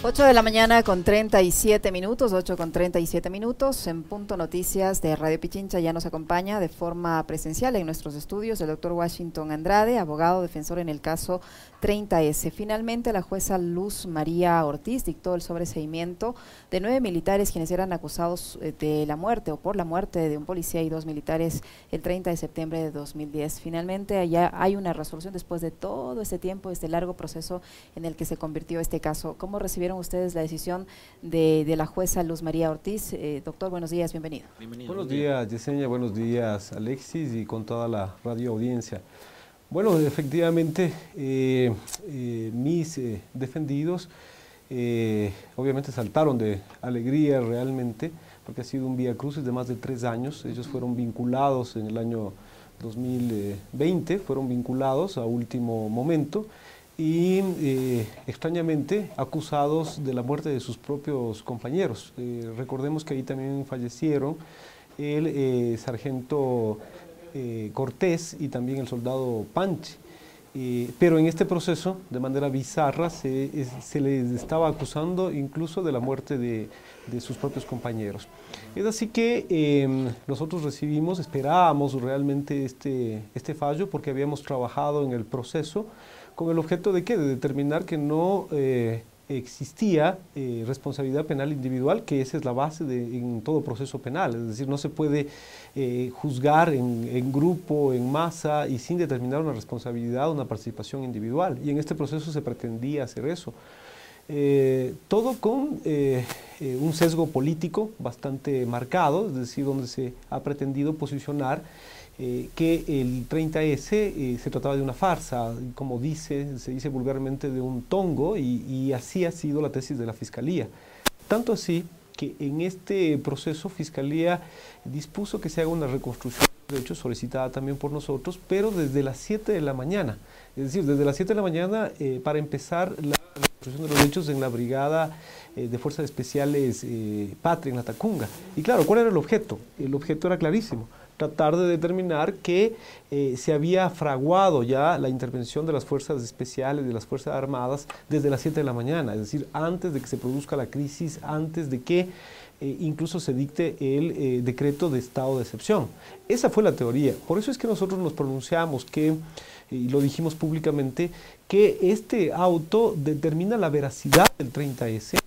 8 de la mañana con 37 minutos, 8 con 37 minutos. En Punto Noticias de Radio Pichincha ya nos acompaña de forma presencial en nuestros estudios el doctor Washington Andrade, abogado defensor en el caso 30S. Finalmente, la jueza Luz María Ortiz dictó el sobreseimiento de nueve militares quienes eran acusados eh, de la muerte o por la muerte de un policía y dos militares el 30 de septiembre de 2010. Finalmente, allá hay una resolución después de todo este tiempo, este largo proceso en el que se convirtió este caso. ¿Cómo recibieron ustedes la decisión de, la jueza Luz María Ortiz? Eh, doctor, buenos días, bienvenido. Buenos días, Yesenia, buenos días, Alexis, y con toda la radio audiencia. Bueno, efectivamente, eh, eh, mis defendidos obviamente saltaron de alegría realmente, porque ha sido un vía crucis de más de tres años. Ellos fueron vinculados en el año 2020, fueron vinculados a último momento y eh, extrañamente acusados de la muerte de sus propios compañeros. Eh, recordemos que ahí también fallecieron el eh, sargento Cortés y también el soldado Panche. pero en este proceso, de manera bizarra, se, les estaba acusando incluso de la muerte de, de sus propios compañeros. Es así que em, nosotros recibimos, esperábamos realmente este, este fallo porque habíamos trabajado en el proceso con el objeto de qué? De determinar que no eh, existía eh, responsabilidad penal individual, que esa es la base de, en todo proceso penal, es decir, no se puede eh, juzgar en, en, grupo, en masa y sin determinar una responsabilidad, una participación individual. Y en este proceso se pretendía hacer eso. todo con un sesgo político bastante marcado, es decir, donde se ha pretendido posicionar eh, que el 30S eh, se trataba de una farsa, como dice, se dice vulgarmente de un tongo, y, así ha sido la tesis de la Fiscalía. Tanto así que en este proceso Fiscalía dispuso que se haga una reconstrucción de hechos solicitada también por nosotros, pero desde las 7 de la mañana. Es decir, desde las 7 de la mañana eh, para empezar la reconstrucción de los hechos en la brigada de Fuerzas Especiales Patria en la Tacunga. Y claro, ¿cuál era el objeto? El objeto era clarísimo tratar de determinar que eh, se había fraguado ya la intervención de las fuerzas especiales, de las fuerzas armadas, desde las 7 de la mañana, es decir, antes de que se produzca la crisis, antes de que eh, incluso se dicte el eh, decreto de estado de excepción. Esa fue la teoría. Por eso es que nosotros nos pronunciamos que, y lo dijimos públicamente, que este auto determina la veracidad del 30S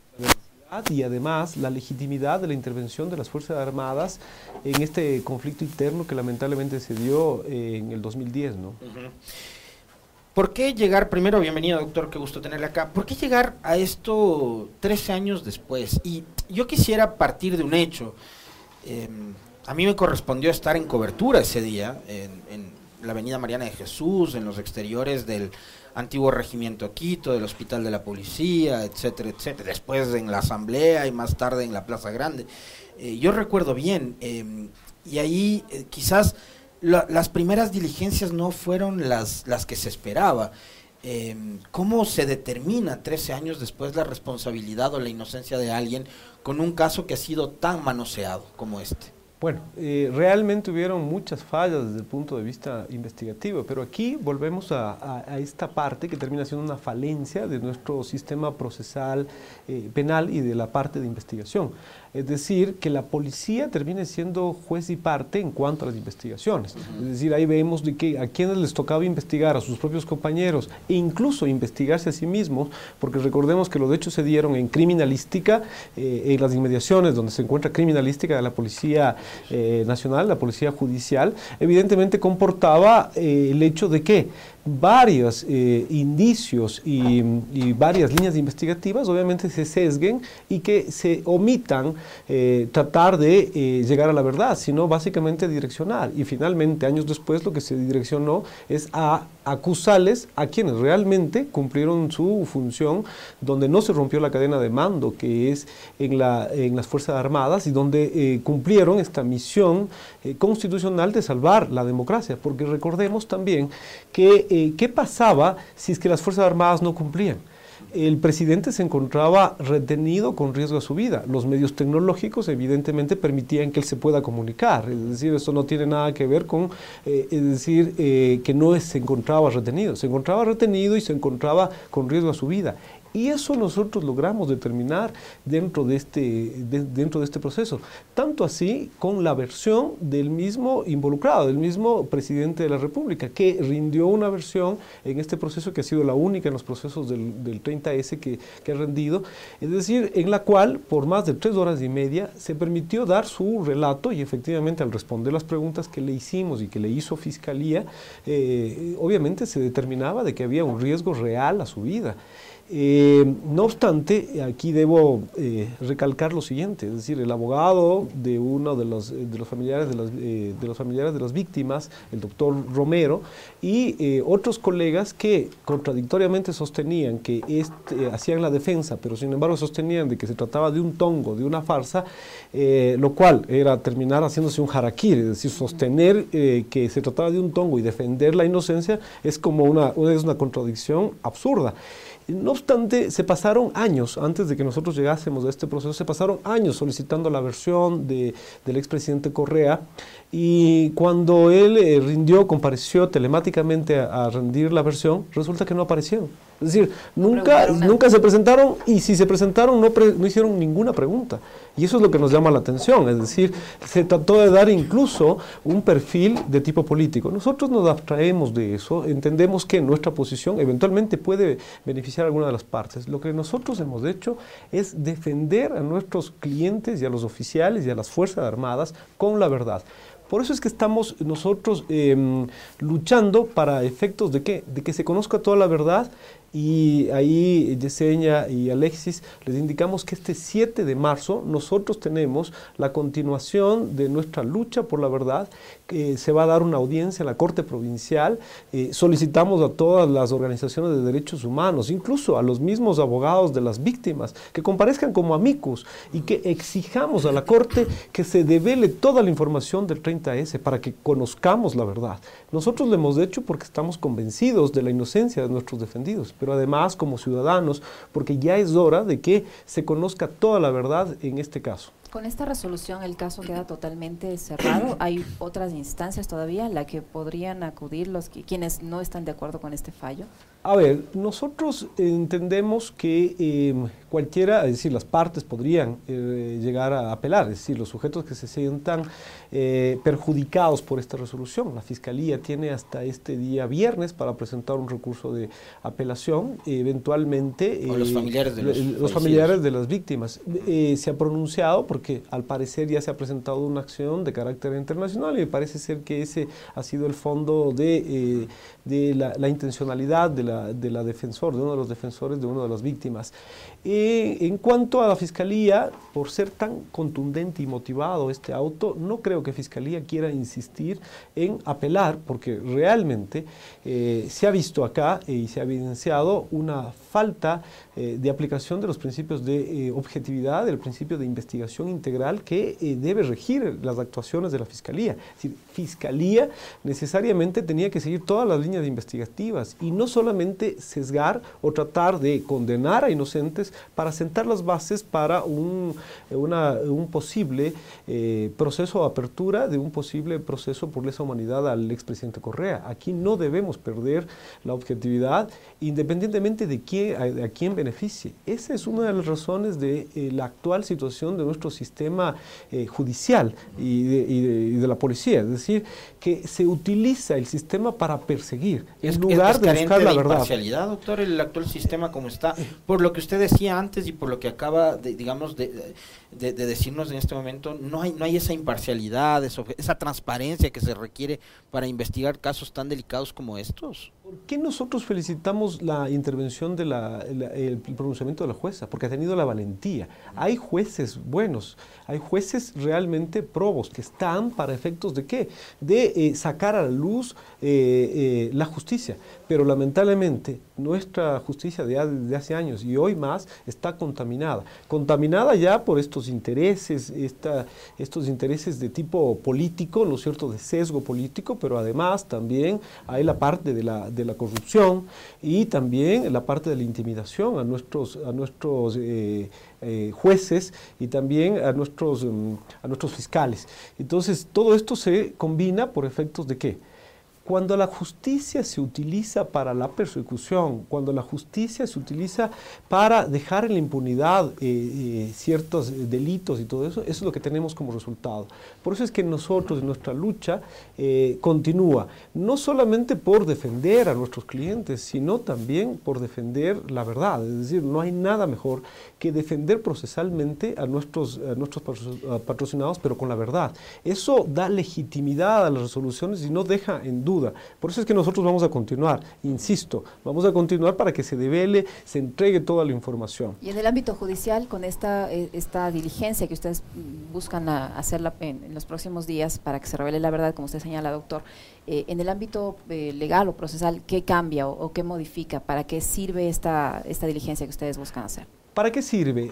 y además la legitimidad de la intervención de las Fuerzas Armadas en este conflicto interno que lamentablemente se dio en el 2010. ¿no? ¿Por qué llegar, primero, bienvenido doctor, qué gusto tenerle acá, ¿por qué llegar a esto 13 años después? Y yo quisiera partir de un hecho. Em, a mí me correspondió estar en cobertura ese día, en la avenida Mariana de Jesús, en los exteriores del antiguo regimiento Quito, del Hospital de la Policía, etcétera, etcétera. Después en la Asamblea y más tarde en la Plaza Grande. Eh, yo recuerdo bien, em, y ahí eh, quizás las primeras diligencias no fueron las, las que se esperaba. Em, ¿Cómo se determina 13 años después la responsabilidad o la inocencia de alguien con un caso que ha sido tan manoseado como este? Bueno, eh, realmente hubieron muchas fallas desde el punto de vista investigativo, pero aquí volvemos a, esta parte que termina siendo una falencia de nuestro sistema procesal eh, penal y de la parte de investigación. Es decir, que la policía termine siendo juez y parte en cuanto a las investigaciones. Es decir, ahí vemos de que a quienes les tocaba investigar, a sus propios compañeros, e incluso investigarse a sí mismos, porque recordemos que los hechos se dieron en criminalística, eh, en las inmediaciones donde se encuentra criminalística de la Policía eh, Nacional, la Policía Judicial, evidentemente comportaba eh, el hecho de que varios eh, indicios y, varias líneas investigativas obviamente se sesguen y que se omitan eh, tratar de eh, llegar a la verdad, sino básicamente direccionar. Y finalmente, años después, lo que se direccionó es a acusarles a quienes realmente cumplieron su función, donde no se rompió la cadena de mando, que es en, la, en las Fuerzas Armadas, y donde cumplieron esta misión constitucional de salvar la democracia. Porque recordemos también que eh, ¿qué pasaba si es que las Fuerzas Armadas no cumplían? El presidente se encontraba retenido con riesgo a su vida. Los medios tecnológicos evidentemente permitían que él se pueda comunicar, es decir, esto no tiene nada que ver con, eh, es decir, eh, que no se encontraba retenido, se encontraba retenido y se encontraba con riesgo a su vida. Y eso nosotros logramos determinar dentro de este, dentro de este proceso. Tanto así con la versión del mismo involucrado, del mismo presidente de la República, que rindió una versión en este proceso que ha sido la única en los procesos del, del 30S que, que ha rendido, es decir, en la cual por más de tres horas y media se permitió dar su relato y efectivamente al responder las preguntas que le hicimos y que le hizo Fiscalía, eh, obviamente se determinaba de que había un riesgo real a su vida. Eh, no obstante, aquí debo eh, recalcar lo siguiente, es decir, el abogado de uno de los, de los, familiares, de, las, de los familiares de las víctimas, el doctor Romero, y otros colegas que contradictoriamente sostenían que este, hacían la defensa, pero sin embargo sostenían de que se trataba de un tongo, de una farsa, lo cual era terminar haciéndose un harakiri, es decir, sostener que se trataba de un tongo y defender la inocencia es como una, es una contradicción absurda. No obstante, se pasaron años, antes de que nosotros llegásemos a este proceso, se pasaron años solicitando la versión de, del expresidente Correa y cuando él eh, rindió, compareció telemáticamente a, a rendir la versión, resulta que no aparecieron. Es decir, nunca, nunca se presentaron y si se presentaron no, pre, no hicieron ninguna pregunta. Y eso es lo que nos llama la atención. Es decir, se trató de dar incluso un perfil de tipo político. Nosotros nos abstraemos de eso, entendemos que nuestra posición eventualmente puede beneficiar a alguna de las partes. Lo que nosotros hemos hecho es defender a nuestros clientes y a los oficiales y a las Fuerzas Armadas con la verdad. Por eso es que estamos nosotros eh, luchando para efectos de qué? De que se conozca toda la verdad y ahí Yesenia y Alexis les indicamos que este 7 de marzo nosotros tenemos la continuación de nuestra lucha por la verdad, que se va a dar una audiencia en la Corte Provincial, eh, solicitamos a todas las organizaciones de derechos humanos, incluso a los mismos abogados de las víctimas, que comparezcan como amigos y que exijamos a la Corte que se devele toda la información del 30S para que conozcamos la verdad. Nosotros lo hemos hecho porque estamos convencidos de la inocencia de nuestros defendidos pero además como ciudadanos, porque ya es hora de que se conozca toda la verdad en este caso. Con esta resolución el caso queda totalmente cerrado. Hay otras instancias todavía en la que podrían acudir los que, quienes no están de acuerdo con este fallo. A ver, nosotros entendemos que eh, cualquiera, es decir, las partes podrían eh, llegar a apelar, es decir, los sujetos que se sientan eh, perjudicados por esta resolución. La Fiscalía tiene hasta este día viernes para presentar un recurso de apelación, eventualmente... O los familiares de los, los familiares de las víctimas. se ha pronunciado porque al parecer ya se ha presentado una acción de carácter internacional y me parece ser que ese ha sido el fondo de, de la, la intencionalidad de la de la defensor, de uno de los defensores de una de las víctimas. Eh, en cuanto a la Fiscalía, por ser tan contundente y motivado este auto, no creo que Fiscalía quiera insistir en apelar, porque realmente eh, se ha visto acá y se ha evidenciado una falta eh, de aplicación de los principios de eh, objetividad, del principio de investigación integral que eh, debe regir las actuaciones de la Fiscalía. Es decir, Fiscalía necesariamente tenía que seguir todas las líneas investigativas y no solamente sesgar o tratar de condenar a inocentes para sentar las bases para un, posible proceso de apertura de un posible proceso por lesa humanidad al expresidente Correa. Aquí no debemos perder la objetividad independientemente de quién a, a quién beneficie. Esa es una de las razones de eh, la actual situación de nuestro sistema eh, judicial y, de, y de, la policía. Es decir, que se utiliza el sistema para perseguir, es, en lugar es, de buscar de la verdad. imparcialidad, doctor, el actual sistema como está, por lo que usted decía antes y por lo que acaba, de, digamos, de, de, de, decirnos en este momento, no hay, no hay esa imparcialidad, esa, esa transparencia que se requiere para investigar casos tan delicados como estos. ¿Por qué nosotros felicitamos la intervención de la, la, el pronunciamiento de la jueza? Porque ha tenido la valentía. Hay jueces buenos, hay jueces realmente probos que están para efectos de qué? De eh, sacar a la luz eh, eh, la justicia. Pero lamentablemente nuestra justicia de, de, hace años y hoy más está contaminada. Contaminada ya por estos intereses, esta, estos intereses de tipo político, ¿no es cierto?, de sesgo político, pero además también hay la parte de la, de la corrupción y también la parte de la intimidación a nuestros, a nuestros eh, eh, jueces y también a nuestros, um, a nuestros fiscales. Entonces, todo esto se combina por efectos de qué? Cuando la justicia se utiliza para la persecución, cuando la justicia se utiliza para dejar en la impunidad eh, eh, ciertos delitos y todo eso, eso es lo que tenemos como resultado. Por eso es que nosotros, nuestra lucha eh, continúa, no solamente por defender a nuestros clientes, sino también por defender la verdad. Es decir, no hay nada mejor que defender procesalmente a nuestros, a nuestros patrocinados, pero con la verdad. Eso da legitimidad a las resoluciones y no deja en duda. Por eso es que nosotros vamos a continuar, insisto, vamos a continuar para que se devele, se entregue toda la información. Y en el ámbito judicial, con esta, eh, esta diligencia que ustedes buscan hacerla en, los próximos días para que se revele la verdad, como usted señala, doctor, eh, en el ámbito eh, legal o procesal, ¿qué cambia o, qué modifica? ¿Para qué sirve esta, esta diligencia que ustedes buscan hacer? ¿Para qué sirve?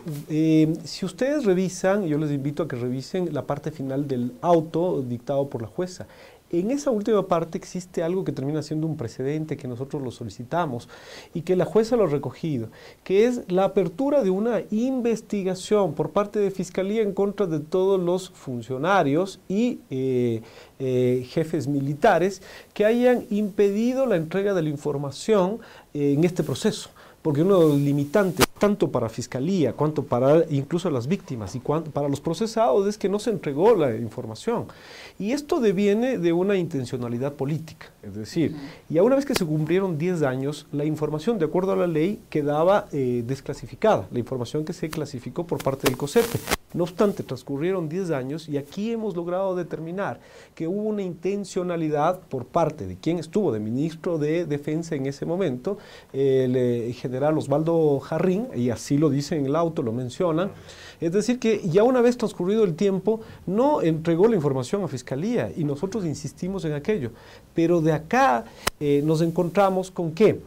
si ustedes revisan, yo les invito a que revisen la parte final del auto dictado por la jueza. En esa última parte existe algo que termina siendo un precedente que nosotros lo solicitamos y que la jueza lo ha recogido, que es la apertura de una investigación por parte de Fiscalía en contra de todos los funcionarios y eh, eh, jefes militares que hayan impedido la entrega de la información eh, en este proceso porque uno de los limitantes, tanto para Fiscalía, cuanto para incluso las víctimas y para los procesados, es que no se entregó la información. Y esto deviene de una intencionalidad política, es decir, ya una vez que se cumplieron 10 años, la información, de acuerdo a la ley, quedaba eh, desclasificada, la información que se clasificó por parte del COSEPE. No obstante, transcurrieron 10 años y aquí hemos logrado determinar que hubo una intencionalidad por parte de quien estuvo de ministro de Defensa en ese momento, el eh, general Osvaldo Jarrín, y así lo dice en el auto, lo mencionan. Es decir, que ya una vez transcurrido el tiempo, no entregó la información a Fiscalía y nosotros insistimos en aquello. Pero de acá eh, nos encontramos con que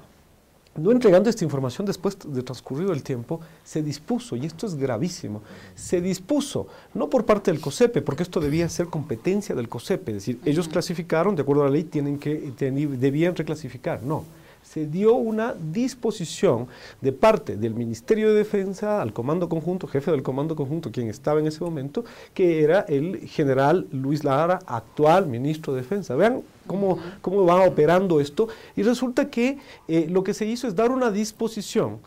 no entregando esta información después de transcurrido el tiempo, se dispuso, y esto es gravísimo, se dispuso, no por parte del COSEPE, porque esto debía ser competencia del COSEPE, es decir, ellos clasificaron, de acuerdo a la ley, tienen que, debían reclasificar, no se dio una disposición de parte del Ministerio de Defensa al Comando Conjunto, jefe del Comando Conjunto, quien estaba en ese momento, que era el general Luis Lara, actual ministro de Defensa. Vean cómo, cómo va operando esto. Y resulta que eh, lo que se hizo es dar una disposición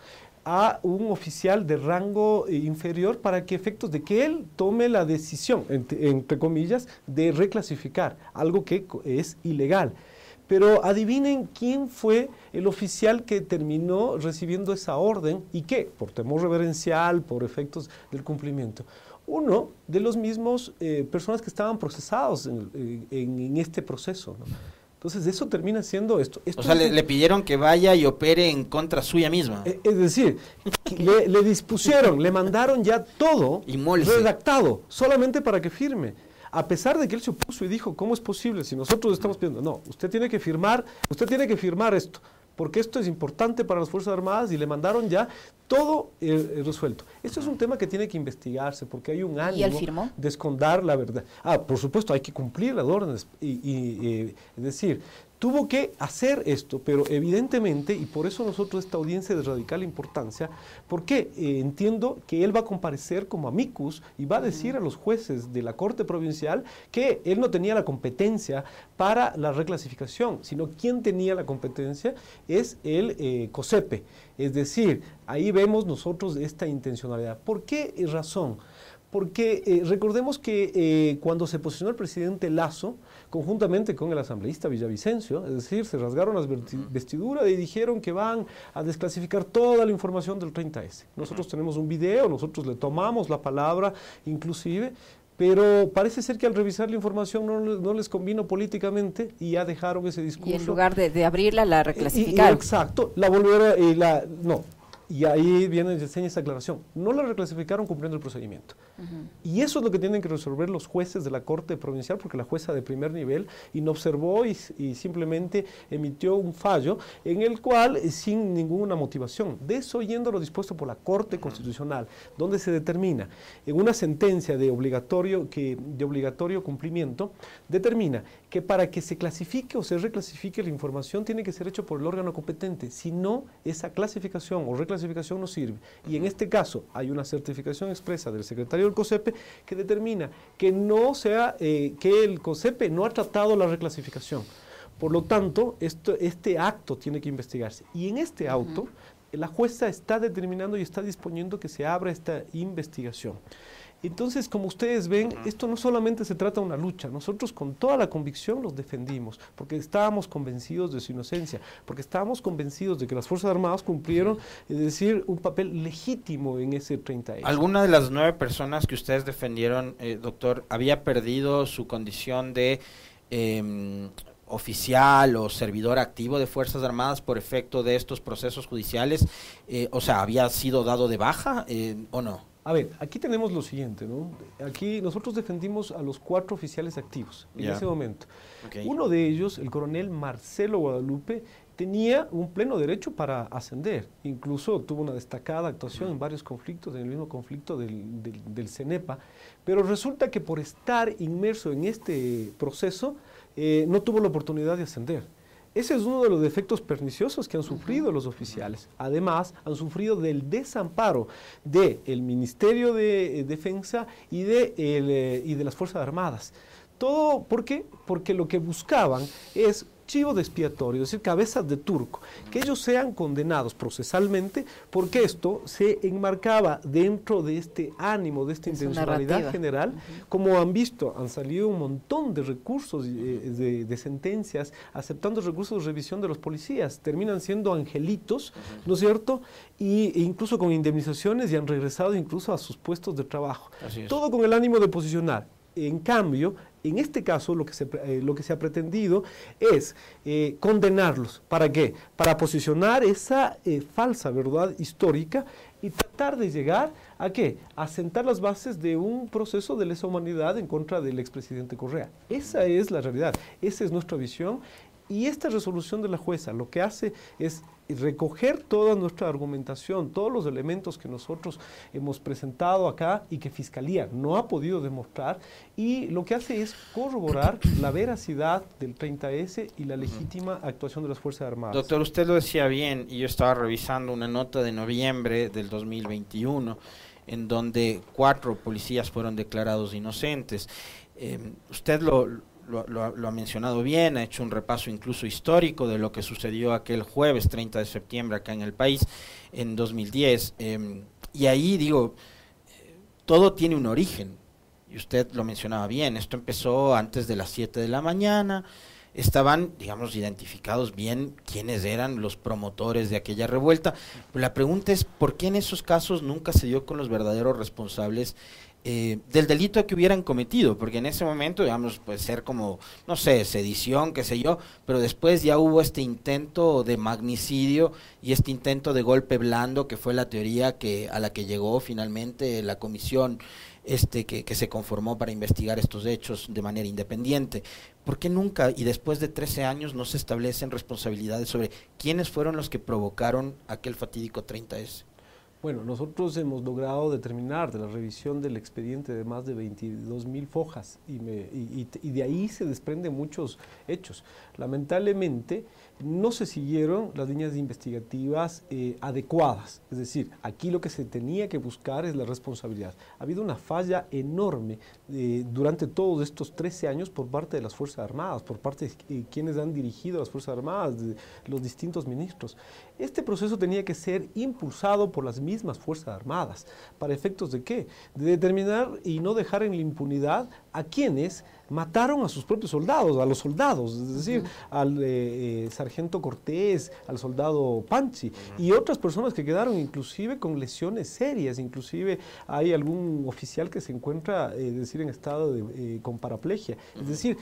a un oficial de rango eh, inferior para que efectos de que él tome la decisión, entre comillas, de reclasificar, algo que es ilegal. Pero adivinen quién fue el oficial que terminó recibiendo esa orden y qué, por temor reverencial, por efectos del cumplimiento. Uno de los mismos eh, personas que estaban procesados en, este proceso. Entonces, eso termina siendo esto. o sea, le, pidieron que vaya y opere en contra suya misma. Eh, es decir, le, dispusieron, le mandaron ya todo redactado, solamente para que firme a pesar de que él se opuso y dijo, ¿cómo es posible si nosotros estamos pidiendo? No, usted tiene que firmar, usted tiene que firmar esto, porque esto es importante para las Fuerzas Armadas y le mandaron ya todo eh, resuelto. Esto es un tema que tiene que investigarse porque hay un ánimo de esconder la verdad. Ah, por supuesto, hay que cumplir las órdenes y, eh, es decir, tuvo que hacer esto, pero evidentemente, y por eso nosotros esta audiencia de radical importancia, porque eh, entiendo que él va a comparecer como amicus y va a decir a los jueces de la Corte Provincial que él no tenía la competencia para la reclasificación, sino quien tenía la competencia es el eh, COSEPE. Es decir, ahí vemos nosotros esta intencionalidad. ¿Por qué razón? Porque eh, recordemos que cuando se posicionó el presidente Lazo, conjuntamente con el asambleísta Villavicencio, es decir, se rasgaron las vestiduras y dijeron que van a desclasificar toda la información del 30S. Nosotros tenemos un video, nosotros le tomamos la palabra inclusive, pero parece ser que al revisar la información no, les convino políticamente y ya dejaron ese discurso. Y en lugar de, abrirla, la reclasificaron. exacto, la volvieron, y la, no, y ahí viene enseña esa aclaración. No la reclasificaron cumpliendo el procedimiento. Y eso es lo que tienen que resolver los jueces de la Corte Provincial, porque la jueza de primer nivel inobservó y, y simplemente emitió un fallo en el cual, eh, sin ninguna motivación, desoyendo lo dispuesto por la Corte Constitucional, donde se determina en una sentencia de obligatorio, que, de obligatorio cumplimiento, determina que para que se clasifique o se reclasifique la información tiene que ser hecho por el órgano competente. Si no, esa clasificación o reclasificación no sirve. Y en este caso hay una certificación expresa del secretario el COSEPE que determina que no sea, eh, que el COSEPE no ha tratado la reclasificación. Por lo tanto, esto, este acto tiene que investigarse. Y en este auto, la jueza está determinando y está disponiendo que se abra esta investigación. Entonces, como ustedes ven, esto no solamente se trata de una lucha, nosotros con toda la convicción los defendimos, porque estábamos convencidos de su inocencia, porque estábamos convencidos de que las Fuerzas Armadas cumplieron, es decir, un papel legítimo en ese 30 ¿Alguna de las nueve personas que ustedes defendieron, eh, doctor, había perdido su condición de... Em, oficial o servidor activo de Fuerzas Armadas por efecto de estos procesos judiciales, eh, o sea, había sido dado de baja eh, o no? A ver, aquí tenemos lo siguiente, ¿no? Aquí nosotros defendimos a los cuatro oficiales activos en ese momento. Uno de ellos, el coronel Marcelo Guadalupe, tenía un pleno derecho para ascender. Incluso tuvo una destacada actuación en varios conflictos, en el mismo conflicto del, del, del CENEPA. Pero resulta que por estar inmerso en este proceso, eh, no tuvo la oportunidad de ascender. Ese es uno de los defectos perniciosos que han sufrido los oficiales. Además, han sufrido del desamparo del Ministerio de eh, Defensa y de, eh, y de las Fuerzas Armadas. Todo, ¿por qué? Porque lo que buscaban es chivo de expiatorio, es decir, cabezas de turco, que ellos sean condenados procesalmente, porque esto se enmarcaba dentro de este ánimo, de esta intencionalidad general. Como han visto, han salido un montón de recursos, eh, de, sentencias, aceptando recursos de revisión de los policías, terminan siendo angelitos, ¿no es cierto? Y, e incluso con indemnizaciones y han regresado incluso a sus puestos de trabajo. Todo con el ánimo de posicionar. En cambio, en este caso, lo que se, eh, ha pretendido es eh, condenarlos. ¿Para qué? Para posicionar esa eh, falsa verdad histórica y tratar de llegar a qué? A sentar las bases de un proceso de lesa humanidad en contra del expresidente Correa. Esa es la realidad, esa es nuestra visión y esta resolución de la jueza lo que hace es recoger toda nuestra argumentación, todos los elementos que nosotros hemos presentado acá y que Fiscalía no ha podido demostrar, y lo que hace es corroborar la veracidad del 30S y la legítima actuación de las Fuerzas Armadas. Doctor, usted lo decía bien, y yo estaba revisando una nota de noviembre del 2021, en donde cuatro policías fueron declarados inocentes. Eh, usted lo lo, ha mencionado bien, ha hecho un repaso incluso histórico de lo que sucedió aquel jueves 30 de septiembre acá en el país en 2010. Em, y ahí digo, todo tiene un origen, y usted lo mencionaba bien, esto empezó antes de las 7 de la mañana, estaban, digamos, identificados bien quiénes eran los promotores de aquella revuelta. la pregunta es, ¿por qué en esos casos nunca se dio con los verdaderos responsables eh, del delito que hubieran cometido, porque en ese momento, digamos, puede ser como, no sé, sedición, qué sé yo, pero después ya hubo este intento de magnicidio y este intento de golpe blando, que fue la teoría que a la que llegó finalmente la comisión este que, que se conformó para investigar estos hechos de manera independiente. ¿Por qué nunca y después de 13 años no se establecen responsabilidades sobre quiénes fueron los que provocaron aquel fatídico 30S? Bueno, nosotros hemos logrado determinar de la revisión del expediente de más de 22 mil fojas y, y, de ahí se desprenden muchos hechos. Lamentablemente no se siguieron las líneas investigativas eh, adecuadas, es decir, aquí lo que se tenía que buscar es la responsabilidad. Ha habido una falla enorme eh, durante todos estos 13 años por parte de las Fuerzas Armadas, por parte de eh, quienes han dirigido las Fuerzas Armadas, los distintos ministros. Este proceso tenía que ser impulsado por las mismas Fuerzas Armadas. ¿Para efectos de qué? De determinar y no dejar en la impunidad a quienes mataron a sus propios soldados, a los soldados, es decir, al eh, eh, sargento Cortés, al soldado Panchi y otras personas que quedaron inclusive con lesiones serias, inclusive hay algún oficial que se encuentra, eh, decir, en estado de, con paraplegia. Es decir,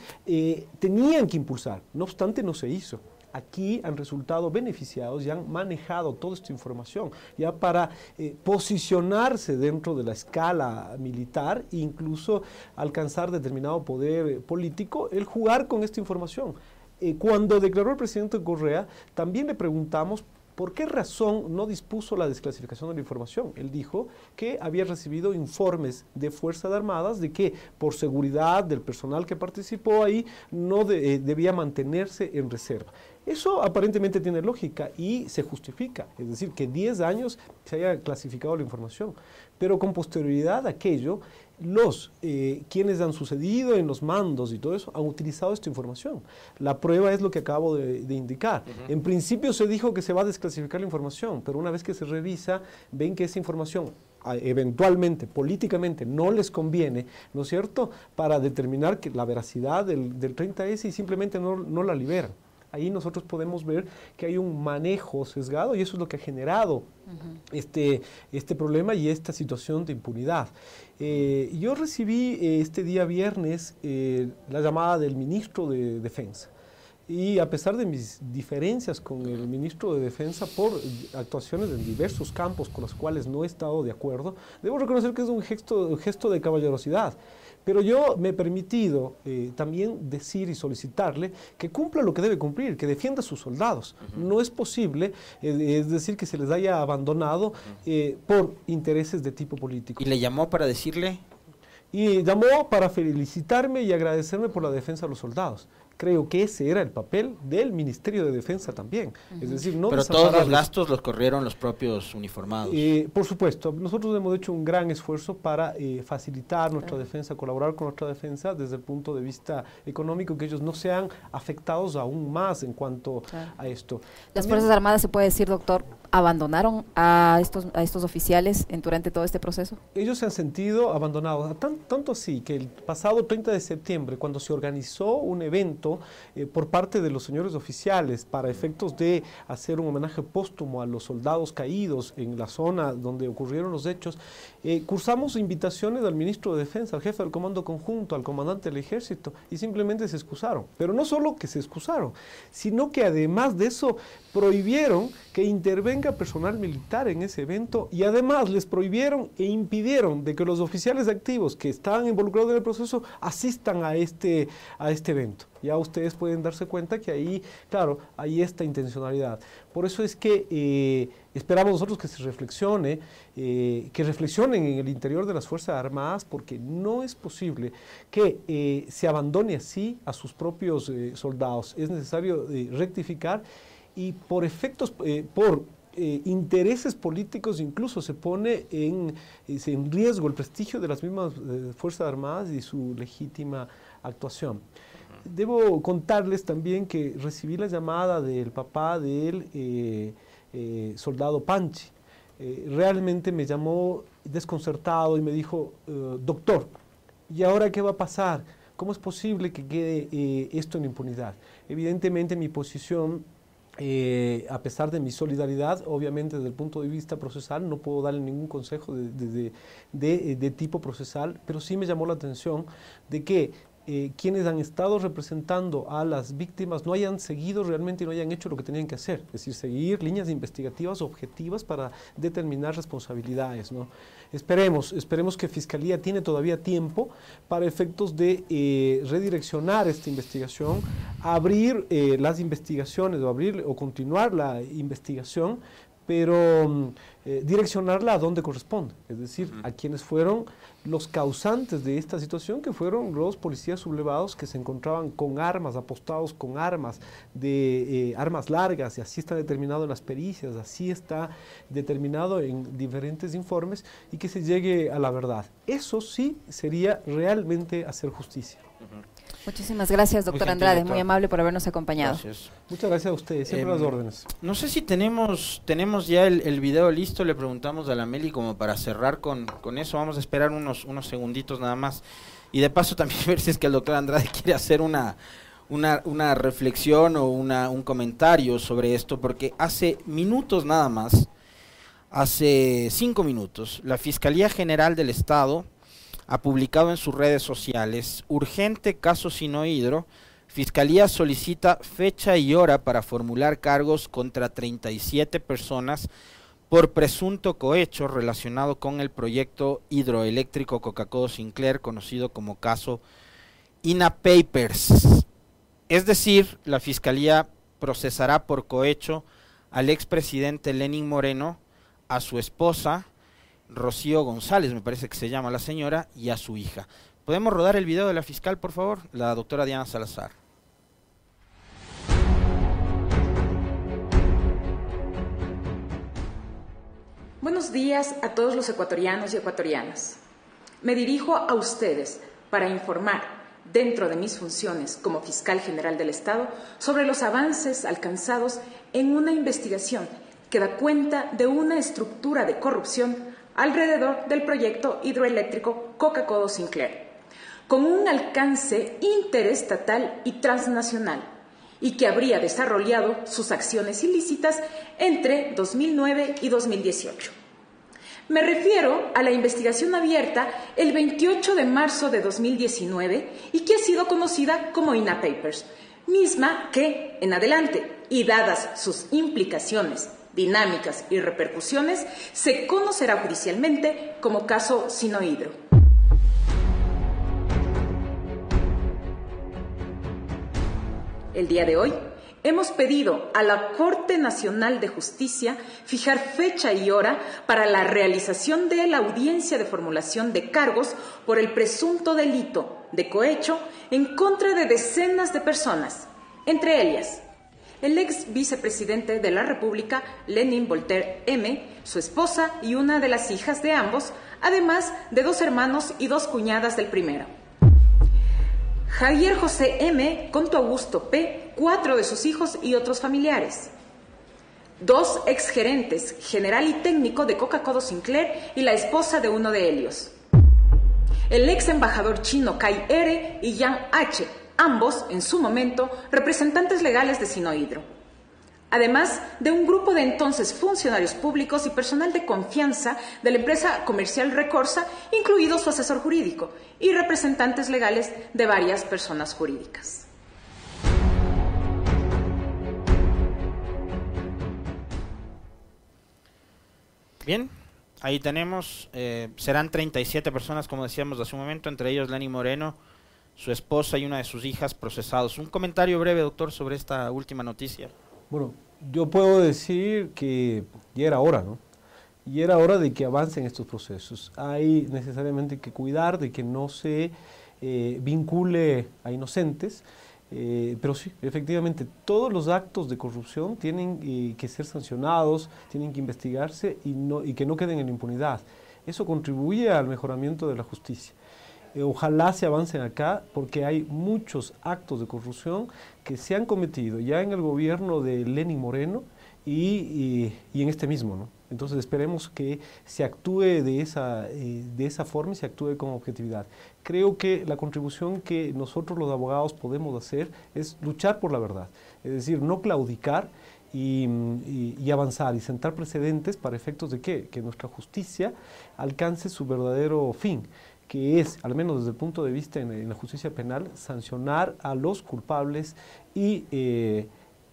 tenían que impulsar, no obstante no se hizo aquí han resultado beneficiados y han manejado toda esta información ya para eh, posicionarse dentro de la escala militar e incluso alcanzar determinado poder eh, político, el jugar con esta información. Eh, cuando declaró el presidente Correa, también le preguntamos ¿Por qué razón no dispuso la desclasificación de la información? Él dijo que había recibido informes de Fuerzas Armadas de que por seguridad del personal que participó ahí no debía mantenerse en reserva. Eso aparentemente tiene lógica y se justifica, es decir, que 10 años se haya clasificado la información, pero con posterioridad a aquello, los eh, quienes han sucedido en los mandos y todo eso han utilizado esta información. La prueba es lo que acabo de, indicar. En principio se dijo que se va a desclasificar la información, pero una vez que se revisa, ven que esa información eventualmente, políticamente, no les conviene, ¿no es cierto?, para determinar que la veracidad del, del 30S y simplemente no, no la liberan ahí nosotros podemos ver que hay un manejo sesgado y eso es lo que ha generado este, este problema y esta situación de impunidad. Eh, yo recibí eh, este día viernes eh, la llamada del ministro de Defensa. Y a pesar de mis diferencias con el ministro de Defensa por actuaciones en diversos campos con los cuales no he estado de acuerdo, debo reconocer que es un gesto, un gesto de caballerosidad. Pero yo me he permitido eh, también decir y solicitarle que cumpla lo que debe cumplir, que defienda a sus soldados. No es posible, eh, es decir, que se les haya abandonado eh, por intereses de tipo político. ¿Y le llamó para decirle? Y llamó para felicitarme y agradecerme por la defensa de los soldados creo que ese era el papel del Ministerio de Defensa también. Es decir, no Pero todos los gastos los corrieron los propios uniformados. Eh, por supuesto, nosotros hemos hecho un gran esfuerzo para eh, facilitar nuestra defensa, colaborar con nuestra defensa desde el punto de vista económico, que ellos no sean afectados aún más en cuanto a esto. Las Fuerzas Armadas, se puede decir, doctor, abandonaron a estos, a estos oficiales durante todo este proceso? Ellos se han sentido abandonados, tanto así que el pasado 30 de septiembre, cuando se organizó un evento eh, por parte de los señores oficiales para efectos de hacer un homenaje póstumo a los soldados caídos en la zona donde ocurrieron los hechos, eh, cursamos invitaciones al ministro de Defensa, al jefe del Comando Conjunto, al comandante del Ejército, y simplemente se excusaron. Pero no solo que se excusaron, sino que además de eso prohibieron que personal militar en ese evento y además les prohibieron e impidieron de que los oficiales activos que estaban involucrados en el proceso asistan a este, a este evento. Ya ustedes pueden darse cuenta que ahí, claro, hay esta intencionalidad. Por eso es que eh, esperamos nosotros que se reflexione, eh, que reflexionen en el interior de las Fuerzas Armadas, porque no es posible que eh, se abandone así a sus propios soldados. Es necesario rectificar y por efectos, por eh, intereses políticos incluso se pone en, en, riesgo el prestigio de las mismas eh, Fuerzas Armadas y su legítima actuación. Debo contarles también que recibí la llamada del papá del eh, soldado Panchi. realmente me llamó desconcertado y me dijo, doctor, ¿y ahora qué va a pasar? ¿Cómo es posible que quede esto en impunidad? Evidentemente mi posición eh, a pesar de mi solidaridad, obviamente desde el punto de vista procesal, no puedo darle ningún consejo de, de, tipo procesal, pero sí me llamó la atención de que eh, quienes han estado representando a las víctimas no hayan seguido realmente y no hayan hecho lo que tenían que hacer, es decir, seguir líneas investigativas objetivas para determinar responsabilidades. ¿no? Esperemos, esperemos que Fiscalía tiene todavía tiempo para efectos de eh, redireccionar esta investigación, abrir eh, las investigaciones o abrir o continuar la investigación pero mm, eh, direccionarla a donde corresponde, es decir, a quienes fueron los causantes de esta situación, que fueron los policías sublevados que se encontraban con armas, apostados con armas, de eh, armas largas, y así está determinado en las pericias, así está determinado en diferentes informes, y que se llegue a la verdad. Eso sí sería realmente hacer justicia. Muchísimas gracias, doctor Andrade, muy amable por habernos acompañado. Muchas gracias a ustedes, siempre las em, órdenes. No sé si tenemos tenemos ya el, video listo, le preguntamos a la Meli como para cerrar con, con eso, vamos a esperar unos, unos segunditos nada más. Y de paso también ver si es que el doctor Andrade quiere hacer una, una, una reflexión o una, un comentario sobre esto, porque hace minutos nada más, hace cinco minutos, la Fiscalía General del Estado ha publicado en sus redes sociales, urgente caso Sinohidro, Fiscalía solicita fecha y hora para formular cargos contra 37 personas por presunto cohecho relacionado con el proyecto hidroeléctrico Coca-Cola Sinclair, conocido como caso INA Papers. Es decir, la Fiscalía procesará por cohecho al expresidente Lenin Moreno, a su esposa, Rocío González, me parece que se llama la señora, y a su hija. ¿Podemos rodar el video de la fiscal, por favor? La doctora Diana Salazar. Buenos días a todos los ecuatorianos y ecuatorianas. Me dirijo a ustedes para informar, dentro de mis funciones como fiscal general del Estado, sobre los avances alcanzados en una investigación que da cuenta de una estructura de corrupción alrededor del proyecto hidroeléctrico Coca-Cola Sinclair, con un alcance interestatal y transnacional y que habría desarrollado sus acciones ilícitas entre 2009 y 2018. Me refiero a la investigación abierta el 28 de marzo de 2019 y que ha sido conocida como INA Papers, misma que, en adelante, y dadas sus implicaciones, dinámicas y repercusiones, se conocerá judicialmente como caso Sinohidro. El día de hoy hemos pedido a la Corte Nacional de Justicia fijar fecha y hora para la realización de la audiencia de formulación de cargos por el presunto delito de cohecho en contra de decenas de personas, entre ellas el ex vicepresidente de la República, Lenin Voltaire M., su esposa y una de las hijas de ambos, además de dos hermanos y dos cuñadas del primero. Javier José M., Conto Augusto P., cuatro de sus hijos y otros familiares. Dos exgerentes, general y técnico de Coca-Cola Sinclair y la esposa de uno de ellos. El ex embajador chino Kai R. y Yang H., ambos, en su momento, representantes legales de Sinohidro además de un grupo de entonces funcionarios públicos y personal de confianza de la empresa comercial Recorsa, incluido su asesor jurídico, y representantes legales de varias personas jurídicas. Bien, ahí tenemos, eh, serán 37 personas, como decíamos hace un momento, entre ellos Lenny Moreno, su esposa y una de sus hijas procesados. Un comentario breve, doctor, sobre esta última noticia. Bueno, yo puedo decir que ya era hora, ¿no? Y era hora de que avancen estos procesos. Hay necesariamente que cuidar de que no se eh, vincule a inocentes, eh, pero sí, efectivamente, todos los actos de corrupción tienen eh, que ser sancionados, tienen que investigarse y, no, y que no queden en impunidad. Eso contribuye al mejoramiento de la justicia. Eh, ojalá se avancen acá porque hay muchos actos de corrupción que se han cometido ya en el gobierno de Lenin Moreno y, en este mismo. ¿no? Entonces esperemos que se actúe de esa, eh, de esa forma y se actúe con objetividad. Creo que la contribución que nosotros los abogados podemos hacer es luchar por la verdad, es decir, no claudicar. Y, y, avanzar y sentar precedentes para efectos de qué? Que nuestra justicia alcance su verdadero fin que es, al menos desde el punto de vista en, la justicia penal, sancionar a los culpables y eh,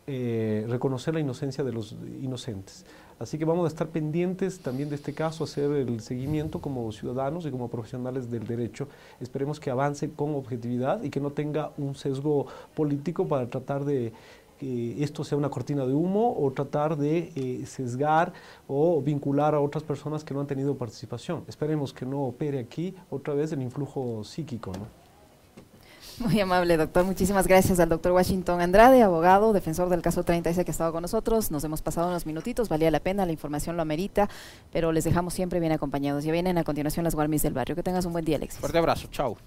eh, reconocer la inocencia de los inocentes. Así que vamos a estar pendientes también de este caso, hacer el seguimiento como ciudadanos y como profesionales del derecho. Esperemos que avance con objetividad y que no tenga un sesgo político para tratar de que esto sea una cortina de humo o tratar de eh, sesgar o vincular a otras personas que no han tenido participación. Esperemos que no opere aquí otra vez el influjo psíquico. Muy amable, doctor. Muchísimas gracias al doctor Washington Andrade, abogado, defensor del caso 36 que ha estado con nosotros. Nos hemos pasado unos minutitos, valía la pena, la información lo amerita, pero les dejamos siempre bien acompañados. Ya vienen a continuación las Guarmis del barrio. Que tengas un buen día, Alexis. Fuerte abrazo, chao.